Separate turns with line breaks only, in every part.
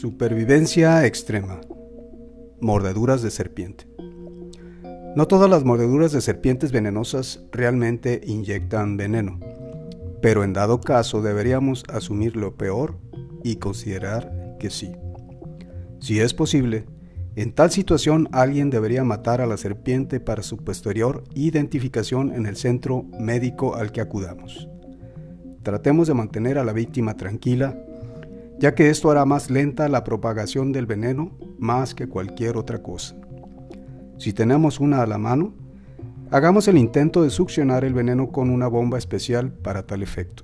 Supervivencia extrema. Mordeduras de serpiente. No todas las mordeduras de serpientes venenosas realmente inyectan veneno, pero en dado caso deberíamos asumir lo peor y considerar que sí. Si es posible, en tal situación alguien debería matar a la serpiente para su posterior identificación en el centro médico al que acudamos. Tratemos de mantener a la víctima tranquila ya que esto hará más lenta la propagación del veneno más que cualquier otra cosa. Si tenemos una a la mano, hagamos el intento de succionar el veneno con una bomba especial para tal efecto,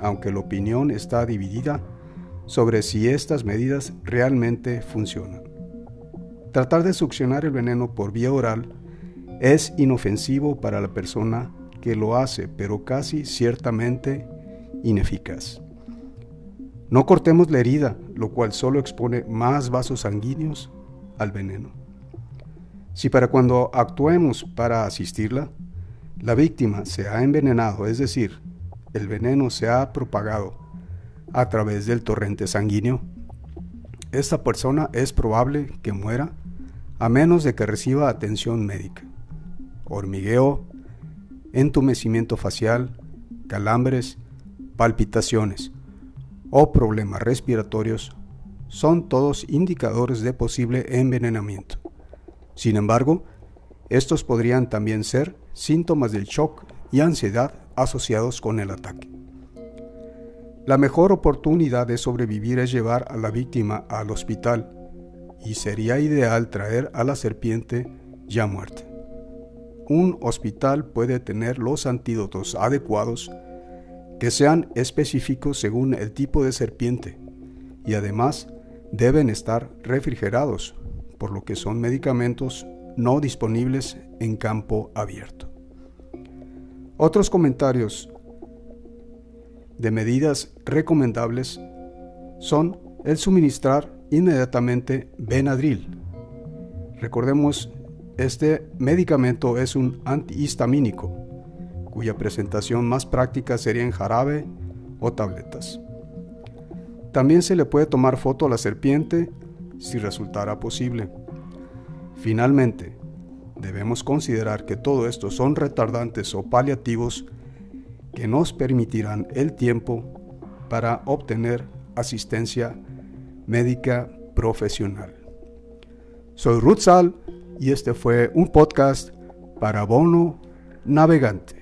aunque la opinión está dividida sobre si estas medidas realmente funcionan. Tratar de succionar el veneno por vía oral es inofensivo para la persona que lo hace, pero casi ciertamente ineficaz. No cortemos la herida, lo cual solo expone más vasos sanguíneos al veneno. Si para cuando actuemos para asistirla, la víctima se ha envenenado, es decir, el veneno se ha propagado a través del torrente sanguíneo, esta persona es probable que muera a menos de que reciba atención médica. Hormigueo, entumecimiento facial, calambres, palpitaciones, o problemas respiratorios son todos indicadores de posible envenenamiento. Sin embargo, estos podrían también ser síntomas del shock y ansiedad asociados con el ataque. La mejor oportunidad de sobrevivir es llevar a la víctima al hospital y sería ideal traer a la serpiente ya muerta. Un hospital puede tener los antídotos adecuados que sean específicos según el tipo de serpiente y además deben estar refrigerados, por lo que son medicamentos no disponibles en campo abierto. Otros comentarios de medidas recomendables son el suministrar inmediatamente Benadryl. Recordemos, este medicamento es un antihistamínico cuya presentación más práctica sería en jarabe o tabletas. También se le puede tomar foto a la serpiente si resultara posible. Finalmente, debemos considerar que todo esto son retardantes o paliativos que nos permitirán el tiempo para obtener asistencia médica profesional. Soy Ruth Sal y este fue un podcast para Bono Navegante.